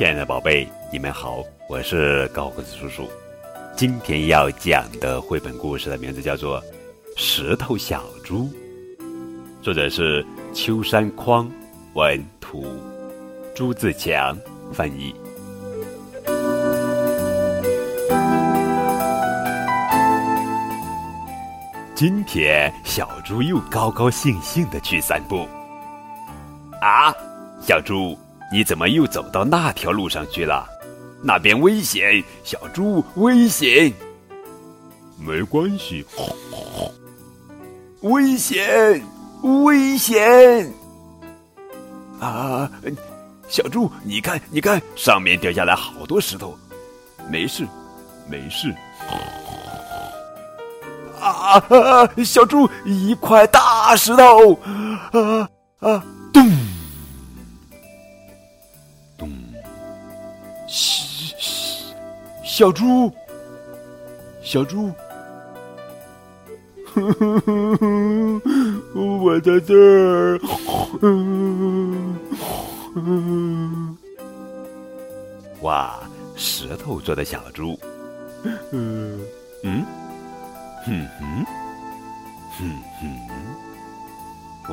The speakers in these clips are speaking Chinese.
亲爱的宝贝，你们好，我是高个子叔叔。今天要讲的绘本故事的名字叫做《石头小猪》，作者是秋山匡，文图，朱自强翻译。今天小猪又高高兴兴的去散步。啊，小猪，你怎么又走到那条路上去了？那边危险，小猪，危险！没关系，危险，危险！啊，小猪，你看，你看，上面掉下来好多石头。没事，没事。啊啊！小猪，一块大石头！啊啊！小猪，小猪，我在这儿。哇，石头做的小猪。嗯嗯。哼哼，哼哼，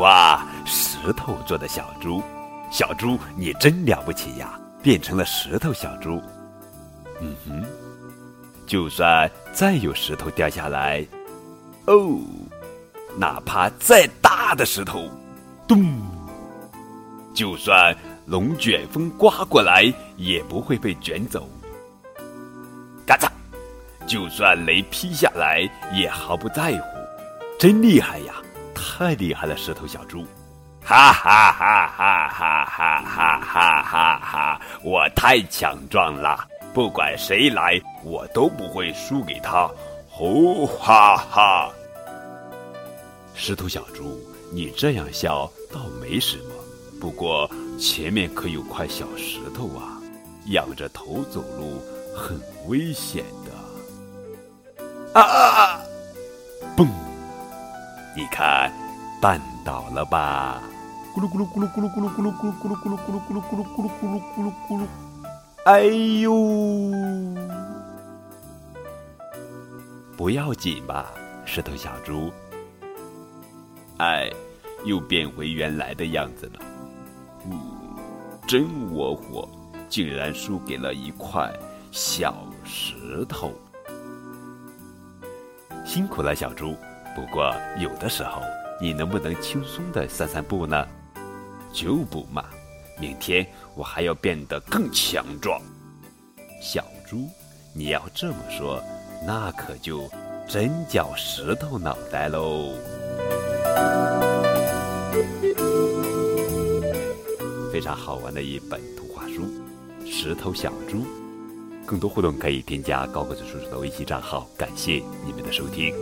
哇！石头做的小猪，小猪你真了不起呀，变成了石头小猪。嗯哼，就算再有石头掉下来，哦，哪怕再大的石头，咚，就算龙卷风刮过来，也不会被卷走。嘎嚓。就算雷劈下来也毫不在乎，真厉害呀！太厉害了，石头小猪！哈哈哈哈哈哈哈哈哈哈！我太强壮了，不管谁来，我都不会输给他！吼哈哈！石头小猪，你这样笑倒没什么，不过前面可有块小石头啊，仰着头走路很危险的。啊啊啊！嘣！你看，绊倒了吧？咕噜咕噜咕噜咕噜咕噜咕噜咕噜咕噜咕噜咕噜咕噜咕噜咕噜咕噜咕噜咕噜！哎呦！不要紧吧，石头小猪。哎，又变回原来的样子了。嗯，真窝火，竟然输给了一块小石头。辛苦了，小猪。不过有的时候，你能不能轻松的散散步呢？就不嘛。明天我还要变得更强壮。小猪，你要这么说，那可就真叫石头脑袋喽。非常好玩的一本图画书，《石头小猪》。更多互动可以添加高个子叔叔的微信账号。感谢你们的收听。